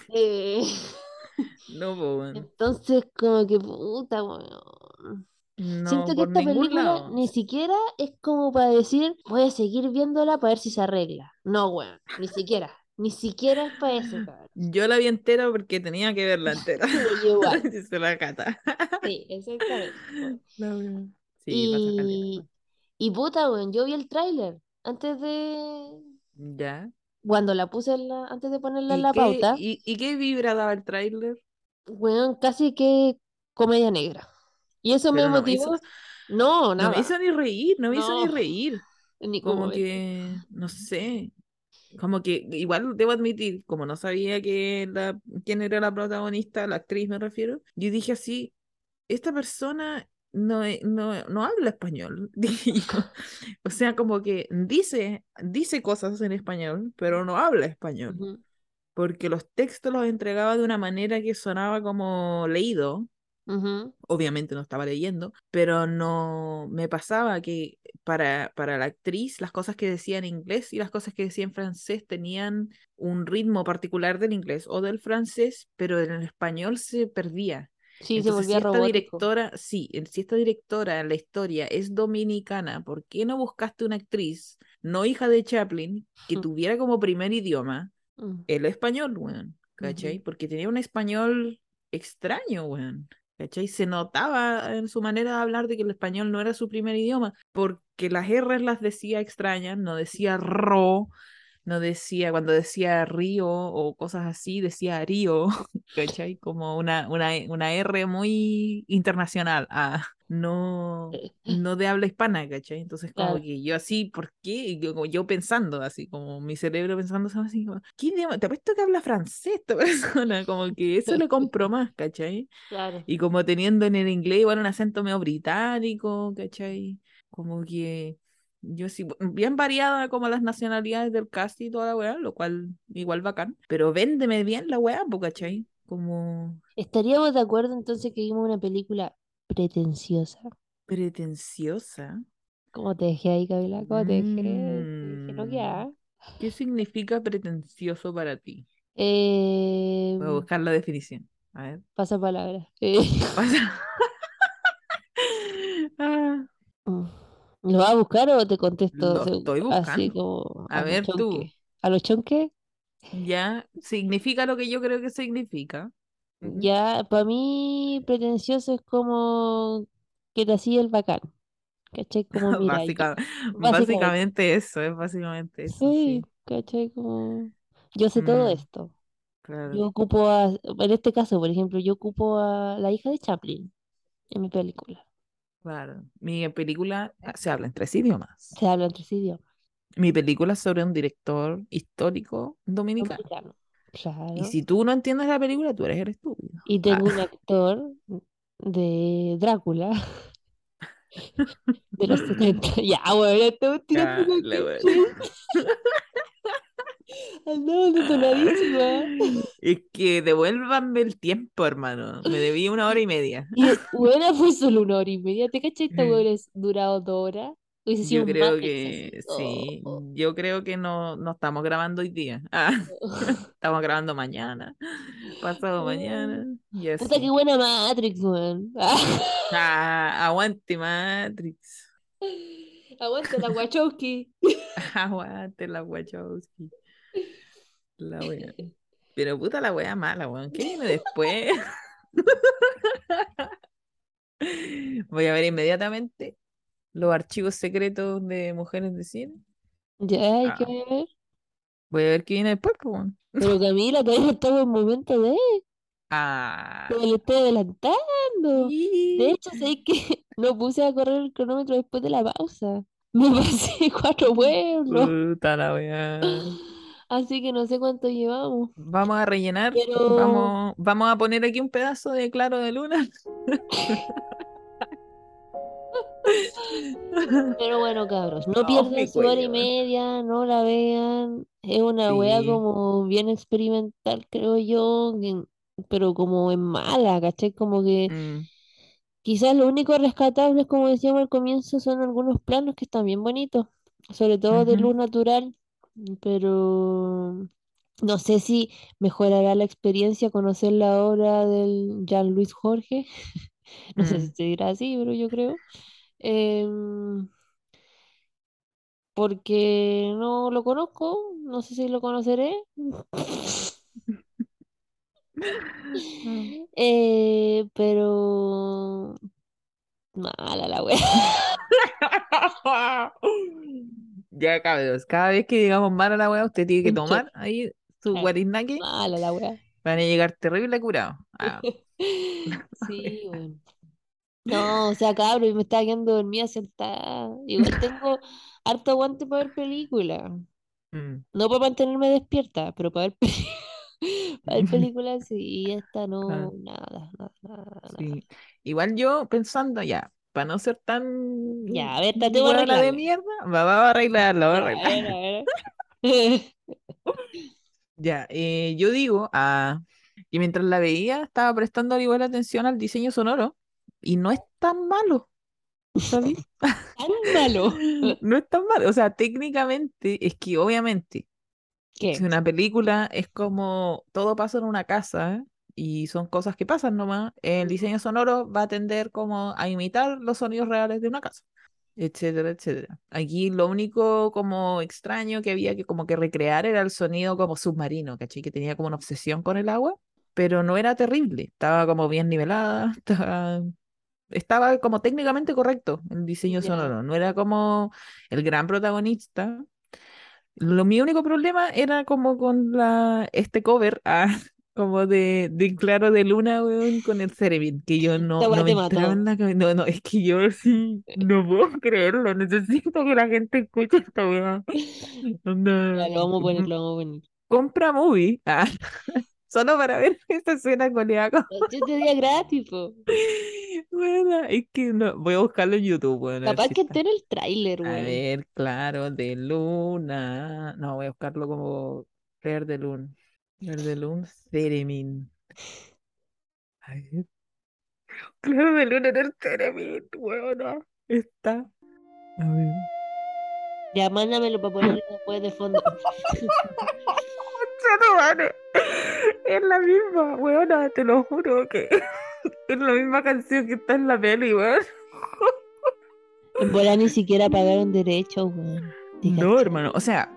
Eh, No, weón. entonces, como que puta, weón. No, Siento que esta película lado. ni siquiera es como para decir, voy a seguir viéndola para ver si se arregla. No, weón, ni siquiera. Ni siquiera es para eso, cabrón. Yo la vi entera porque tenía que verla entera. Igual. Dice la cata. Sí, exactamente. wea. Sí, Y, y puta, weón, yo vi el tráiler antes de... Ya. Cuando la puse en la... antes de ponerla en ¿Y la qué, pauta, y, y qué vibra daba el tráiler? weón, casi que comedia negra. Y eso me Pero no me motivó. hizo, No, no nada. me hizo ni reír, no me hizo ni No, reír. ningún Como que, no sé, como que igual debo admitir, como no sabía que la, quién era la protagonista, la actriz me refiero, yo dije así, esta persona no, e- no, no habla español. O sea, como que dice, dice cosas en español, pero no habla español, porque los textos los entregaba de una manera que sonaba como leído, obviamente no estaba leyendo, pero no me pasaba que para, para la actriz las cosas que decía en inglés y las cosas que decía en francés tenían un ritmo particular del inglés o del francés, pero en el español se perdía. Sí, se si esta robótico. directora, sí, si esta directora en la historia es dominicana, ¿por qué no buscaste una actriz no hija de Chaplin que Mm. tuviera como primer idioma Mm, el español, weón? ¿Cachai? Porque tenía un español extraño, weón. ¿Cachai? Se notaba en su manera de hablar de que el español no era su primer idioma, porque las R las decía extrañas, no decía ro, no decía, cuando decía río o cosas así, decía río, ¿cachai? Como una, una, una R muy internacional, ah, no, no de habla hispana, ¿cachai? Entonces como Claro. que yo así, ¿por qué? Y Yo, como yo pensando así, como mi cerebro pensando así, como, ¿qué idioma? Te apuesto que habla francés esta persona, como que eso lo compro más, ¿cachai? Claro. Y como teniendo en el inglés igual un acento medio británico, ¿cachai? Como que yo sí, bien variada como las nacionalidades del cast y toda la weá, lo cual igual bacán. Pero véndeme bien la weá, ¿cachai? Como ¿Estaríamos de acuerdo entonces que vimos una película pretenciosa? pretenciosa. ¿Cómo te dejé ahí, Camila? ¿Cómo te dejé? Te dejé Mm. ¿Qué significa pretencioso para ti? Eh, Voy a buscar la definición. A ver. pasa palabra. Eh, Pasa- Ah. ¿Lo vas a buscar o te contesto lo estoy así buscando. como A ver tú. ¿A los chonques? Ya, significa lo que yo creo que significa. Ya, para mí pretencioso es como que te hacía el bacán. ¿Cachai? Como mira, yo- Básica- básicamente. básicamente eso, es básicamente eso, Sí, sí. ¿cachai? Como yo sé todo Mm, esto. claro. Yo ocupo a, en este caso, por ejemplo, yo ocupo a la hija de Chaplin en mi película. Claro. Mi película ah, se habla en tres idiomas. Se habla en tres idiomas. Mi película es sobre un director histórico dominicano. Dominicano. Claro. Y si tú no entiendes la película, tú eres el estúpido. Y tengo un actor de Drácula de los 70. Ya, bueno, esto tiene Andamos detonadísima. Es que devuélvanme el tiempo, hermano. Me debí una hora y media. Y bueno, fue solo una hora y media. ¿Te cachai? Esta Mm. hubiera durado dos horas. Hubiese sido Yo creo que sí. Oh, Yo creo que no, no estamos grabando hoy día. Ah, oh. estamos grabando mañana, pasado mañana. Y Puta, qué buena Matrix, weón. Ah, aguante Matrix. Aguanta la Wachowski. Aguante la Wachowski. La wea. Pero puta la wea mala, weón. ¿Qué viene después? Voy a ver inmediatamente los archivos secretos de mujeres de cine. Ya hay Ah. que ver. Voy a ver qué viene después, pues, weón. Pero Camila, todavía estamos en momento de. Ah. Te le estoy adelantando. De hecho, sé que no puse a correr el cronómetro después de la pausa. Me pasé cuatro pueblos. Puta la wea. Así que no sé cuánto llevamos. Vamos a rellenar. Pero- Vamos, vamos a poner aquí un pedazo de claro de luna. Pero bueno, cabros, no mi pierdan su hora y media, no la vean. Es una wea como bien experimental, creo yo, pero como en mala, ¿cachai? Como que Mm, quizás lo único rescatable, como decíamos al comienzo, son algunos planos que están bien bonitos, sobre todo de luz natural, pero no sé si mejorará la experiencia conocer la obra del Jean Luis Jorge. No sé si Mm. se dirá así, pero yo creo. Em, porque no lo conozco, no sé si lo conoceré. Eh, pero mala la wea. Ya, cabros, cada vez que digamos mal a la wea, usted tiene que tomar ahí su Claro. guariznaque. Mala la wea. Van a llegar terrible curados. Ah, Sí, bueno. No, o sea, cabro, y me estaba quedando dormida sentada. Igual tengo harto aguante para ver películas. mm. No para mantenerme despierta, pero para ver, pe- para ver películas sí, y esta no, Ah. nada, nada, nada, nada. Sí. Igual yo pensando ya, para no ser tan Ya, a ver, trate de hueona de mierda, va, va a arreglarlo, va a Ya, a ver, a ver. Ya, eh, yo digo ah, que mientras la veía estaba prestando igual atención al diseño sonoro y no es tan malo. Tan malo. No es tan malo, o sea, técnicamente es que obviamente ¿Qué? si una película es como todo pasa en una casa ¿eh? Y son cosas que pasan nomás, el diseño sonoro va a tender como a imitar los sonidos reales de una casa, etcétera, etcétera. Aquí lo único como extraño que había que como que recrear era el sonido como submarino, ¿cachai? Que tenía como una obsesión con el agua, pero no era terrible, estaba como bien nivelada, estaba, estaba como técnicamente correcto el diseño sonoro, no era como el gran protagonista. Lo, mi único problema era como con la, este cover, ah, como de, de Claro de Luna, weón, con el Cerebin, que yo no, no me te entraba en la cabeza. No, no, es que yo sí, no puedo creerlo, necesito que la gente escuche esta. Onda, Ya, lo vamos a poner, lo vamos a poner. compra movie, ah, solo para ver esta escena con Eaco. Este día gratis, po. Bueno, es que no, voy a buscarlo en YouTube, weón, a Capaz si que esté en el tráiler, A weón. ver, claro, de luna. No, voy a buscarlo como Claire de Luna. Claire de Luna, Ceremin. A ver. Claro de Luna en el Ceremin, weona. Está. A ver. Ya, mándamelo para ponerlo después de fondo. Es la misma, weona, te lo juro que es la misma canción que está en la peli, weón. En bola ni siquiera pagaron derechos, weón. ¿Te No, hermano, o sea,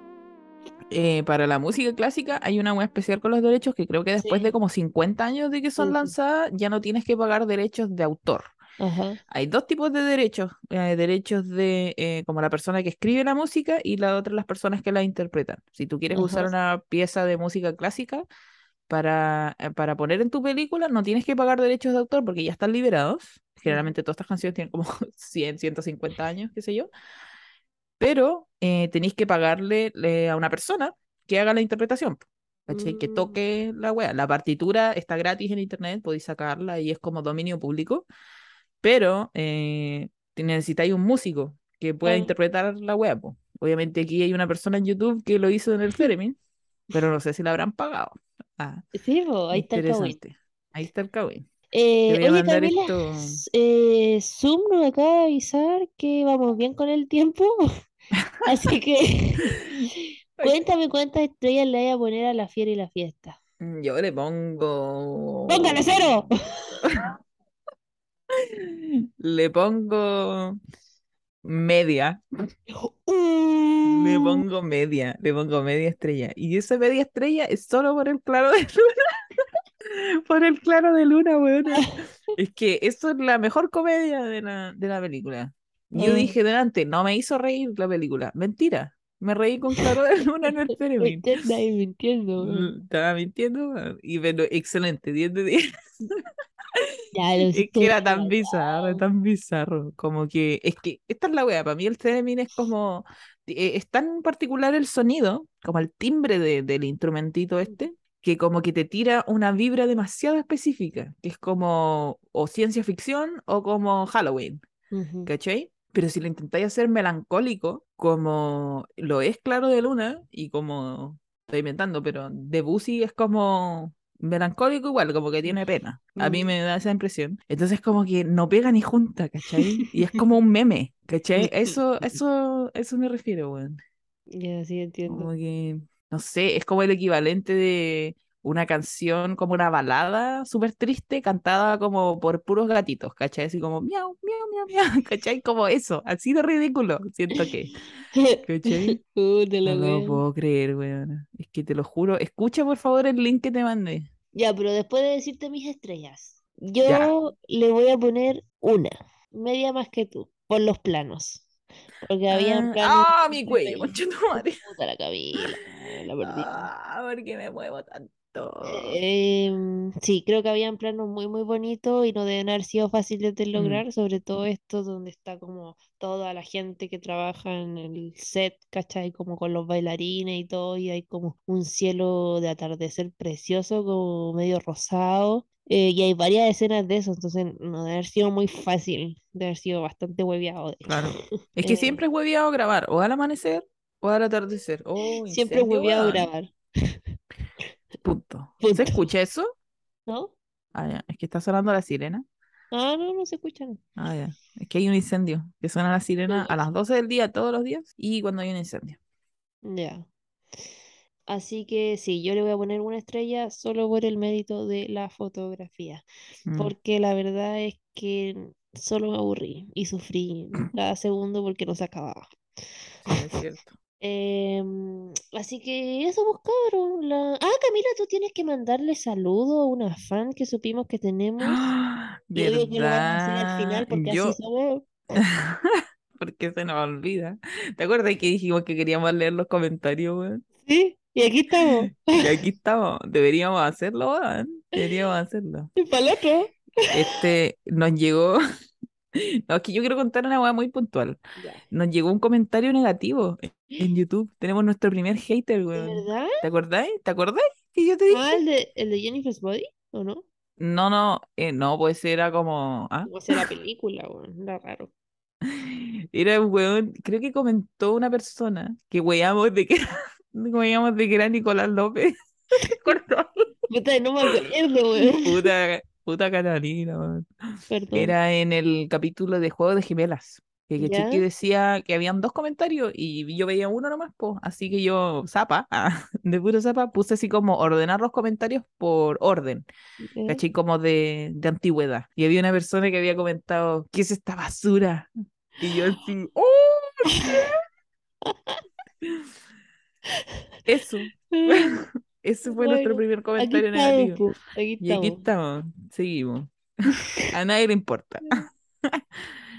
eh, para la música clásica hay una web especial con los derechos que creo que después Sí. de como 50 años de que son lanzadas ya no tienes que pagar derechos de autor. Ajá. Hay dos tipos de derechos, eh, derechos de eh, como la persona que escribe la música y la otra las personas que la interpretan. Si tú quieres usar una pieza de música clásica para, para poner en tu película, no tienes que pagar derechos de autor porque ya están liberados. Generalmente todas estas canciones tienen como 100, 150 años, qué sé yo. Pero eh, tenéis que pagarle eh, a una persona que haga la interpretación. ¿cachai? Que Mm. toque la wea. La partitura está gratis en internet, podéis sacarla y es como dominio público. Pero eh, necesitáis un músico que pueda Claro. interpretar la wea. po. Obviamente aquí hay una persona en YouTube que lo hizo en el Theremin, pero no sé si la habrán pagado. Ah, Sí, po, ahí está el Kawin. Ahí está el Kawin. Eh, Te voy a oye, Camila, esto. eh, Zoom nos acaba de avisar que vamos bien con el tiempo, así que cuéntame cuántas estrellas le voy a poner a la fiera y la fiesta. Yo le pongo. ¡Póngale cero! Le pongo media. Le Uh, pongo media. Le pongo media estrella. Y esa media estrella es solo por el claro de luna. Por el claro de luna, weona. Es que eso es la mejor comedia de la, de la película. Yo Mm. dije delante, no me hizo reír la película. Mentira. Me reí con claro de luna en el usted está ahí mintiendo. Mm, Estaba mintiendo, y pero excelente, 10 de 10. Ya, Es que era tan bizarro, tan bizarro. Como que, es que esta es la wea. Para mí el Theremin es como, eh, es tan particular el sonido, como el timbre de- del instrumentito este, que como que te tira una vibra demasiado específica, que es como o ciencia ficción o como Halloween, Ujú. ¿cachai? Pero si lo intentáis hacer melancólico, como lo es Claro de Luna, y como estoy inventando, pero Debussy es como melancólico igual, como que tiene pena. A mí Mm. me da esa impresión. Entonces como que no pega ni junta, ¿cachai? Y es como un meme, ¿cachai? Eso, eso, eso me refiero, weón. Ya, sí entiendo. Como que, no sé, es como el equivalente de una canción, como una balada súper triste, cantada como por puros gatitos, ¿cachai? Así como miau, miau, miau, miau, ¿cachai? Como eso, así de ridículo, siento que, ¿cachai? La No lo puedo creer, weón. Es que te lo juro. Escucha por favor el link que te mandé. Ya, pero después de decirte mis estrellas, Ya. yo le voy a poner una, media más que tú, por los planos. Porque había Ah, planos. ¡Ah, muy mi cuello, entretenidos. conchetumare! Puta la Camila, la perdí. ¡Ah, porque me muevo tanto! Em, sí, creo que habían planos muy, muy bonitos y no deben haber sido fáciles de Mm. lograr, sobre todo esto donde está como toda la gente que trabaja en el set, ¿cachai? Como con los bailarines y todo, y hay como un cielo de atardecer precioso, como medio rosado, eh, y hay varias escenas de eso, entonces no debe haber sido muy fácil, debe haber sido bastante hueviado, de. Claro. Es que Eh, siempre es hueviado grabar, o al amanecer o al atardecer. Oh, siempre incendio, hueviado grabar, Punto. Punto. ¿Se escucha eso? ¿no? Ah, ya. Es que está sonando la sirena. Ah, no, no se escuchan. Ah, ya. Es que hay un incendio. Que suena la sirena a las 12 del día todos los días y cuando hay un incendio. Ya. Así que sí, yo le voy a poner una estrella solo por el mérito de la fotografía, Mm, porque la verdad es que solo me aburrí y sufrí cada segundo porque no se acababa. sí, es cierto. Em, así que eso, pues cabros. La... Ah, Camila, tú tienes que mandarle saludo a una fan que supimos que tenemos. ¡Ah! Yo digo que lo vamos a hacer al final porque Yo, así somos. porque se nos olvida. ¿Te acuerdas que dijimos que queríamos leer los comentarios, weón? Sí, y aquí estamos. Y aquí estamos. Deberíamos hacerlo, weón. Deberíamos hacerlo. Y para el otro. Este, nos llegó. No, es que yo quiero contar una weá muy puntual. Nos llegó un comentario negativo en- YouTube. Tenemos nuestro primer hater, ¿De weón. verdad? ¿Te acordáis? ¿Te acordáis que yo te dije? Ah, el de, el de Jennifer's Body, ¿o no? No, no, eh, no, pues era como. ¿ah? Sea, la película, weón, era raro. Era un weón, creo que comentó una persona que weamos de que era, weamos de que era Nicolás López. No me acuerdo, weón. Puta, puta Catalina. Perdón. Era en el capítulo de Juego de Gemelas. Que, que decía que habían dos comentarios y yo veía uno nomás, pues. Así que yo, zapa, ah, de puro zapa, puse así como ordenar los comentarios por orden, Ya. ¿cachai? Como de, de antigüedad. Y había una persona que había comentado, ¿qué es esta basura? Y yo así, ¡oh! Eso, ese fue nuestro primer Aquí comentario estamos, negativo. aquí Y aquí estamos. seguimos. A nadie le importa.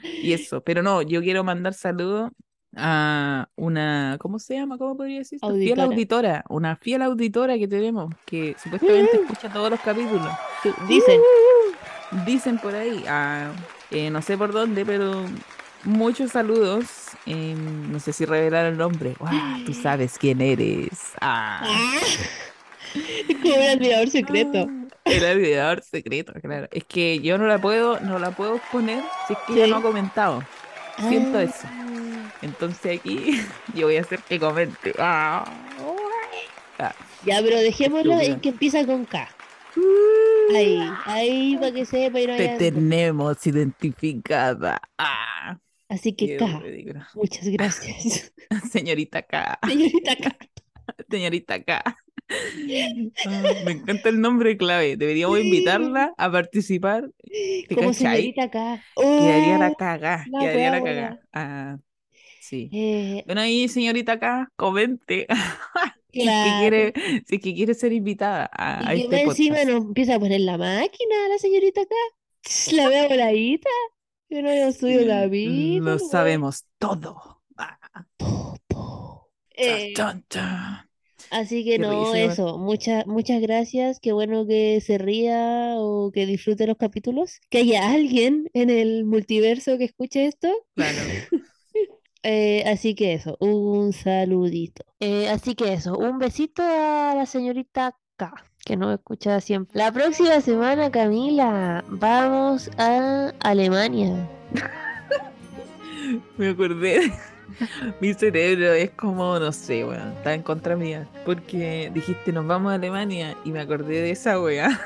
Y eso, pero no, yo quiero mandar saludos a una, ¿cómo se llama? ¿Cómo podría decir? Fiel Auditora. una fiel auditora que tenemos, que supuestamente escucha todos los capítulos. Dicen, Dicen por ahí, ah, eh, no sé por dónde, pero muchos saludos. eh, no sé si revelar el nombre. Tú sabes quién eres. Ah. Es como un admirador secreto. El admirador secreto, claro. Es que yo no la puedo, no la puedo poner si es que Sí. no ha comentado. Siento Ah. eso. Entonces aquí yo voy a hacer que comente. Ah. Ah. Ya, pero dejémoslo en que empieza con K. Ahí, ahí para que sepa y no Te haya- tenemos identificada. Ah. Así que K. Muchas gracias. Señorita K. Señorita K. Señorita K. Me encanta el nombre clave. Deberíamos Sí. invitarla a participar. ¿Te Como señorita K. Quedaría Oh, la cagá. la Quedaría la buena. Ah, sí. eh, Bueno, ahí, señorita K, comente. Si es que claro. quiere, si es que quiere ser invitada a, a Y que este encima nos empieza a poner la máquina la señorita K. La veo voladita. Yo no había subido capítulo. Lo sabemos todo. Todo. Eh, así que Qué no, risa, eso. Muchas, muchas gracias. Qué bueno que se ría o que disfrute los capítulos. Que haya alguien en el multiverso que escuche esto. Claro. Eh, así que eso, un saludito. Eh, así que eso, un besito a la señorita K, que no me siempre. La próxima semana, Camila, vamos a Alemania. Me acordé. Mi cerebro es como, no sé, weón, está en contra mía. Porque dijiste, nos vamos a Alemania y me acordé de esa weá.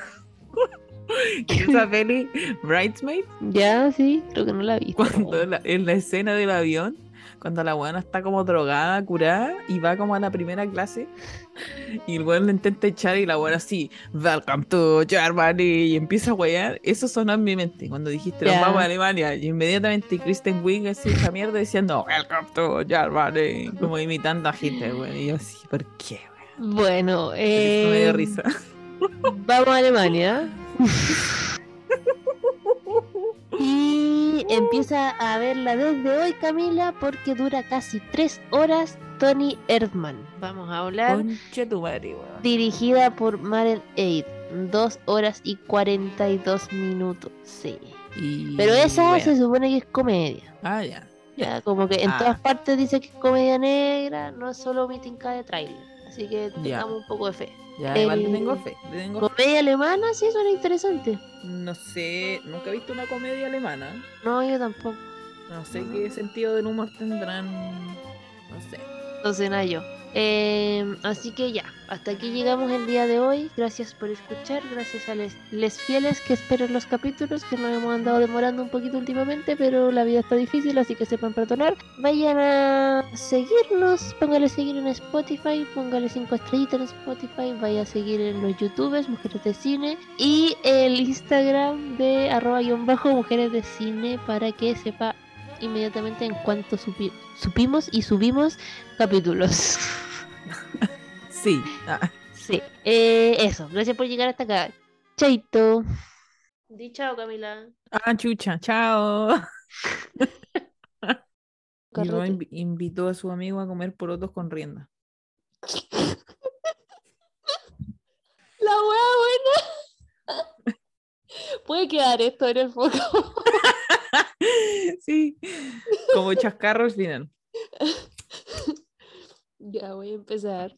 esa peli, Bridesmaid, Ya, sí, creo que no la vi. cuando la- en la escena del avión, cuando la weona está como drogada, curada, y va como a la primera clase, y el weón le intenta echar y la weona así, Welcome to Germany, y empieza a wear, eso sonó en mi mente cuando dijiste, nos vamos a Alemania, y inmediatamente Kristen Wiig así, esa mierda, diciendo, Welcome to Germany, como imitando a Hitler, weón, y yo así, ¿por qué, weón? Bueno, Eso me dio eh, risa. vamos a Alemania. Y empieza a verla desde hoy, Camila, porque dura casi tres horas. Tony Erdmann. Vamos a hablar. Concha tu madre, weón. Dirigida por Maren Aid. Dos horas y 42 minutos. Sí. Y, Pero esa bueno. se supone que es comedia. Ah, ya. Ya, como que en Ah. todas partes dice que es comedia negra, no es solo mítica de trailer. Así que Ya. tengamos un poco de fe. Ya, igual le El- tengo fe. le tengo fe. Comedia alemana sí suena interesante. No sé, nunca he visto una comedia alemana. No, yo tampoco. No sé qué sentido del humor tendrán. No sé. Entonces, nada, yo. Eh, así que ya, hasta aquí llegamos el día de hoy. Gracias por escuchar, gracias a les, les fieles que esperen los capítulos, que nos hemos andado demorando un poquito últimamente, pero la vida está difícil, así que sepan perdonar. Vayan a seguirnos, póngale seguir en Spotify, póngale 5 estrellitas en Spotify, vaya a seguir en los youtubers, Mujeres de Cine, y el Instagram de arroba guion bajo Mujeres de Cine para que sepa inmediatamente en cuanto supi- supimos y subimos capítulos. Sí. Ah, Sí, eh, eso. Gracias por llegar hasta acá. Chaito. Di chao, Camila. ah, chucha, chao. Carrete. invi- invitó a su amigo a comer porotos con rienda. La wea buena. Puede quedar esto en el foco. Sí. Como chascarro al final. Ya voy a empezar.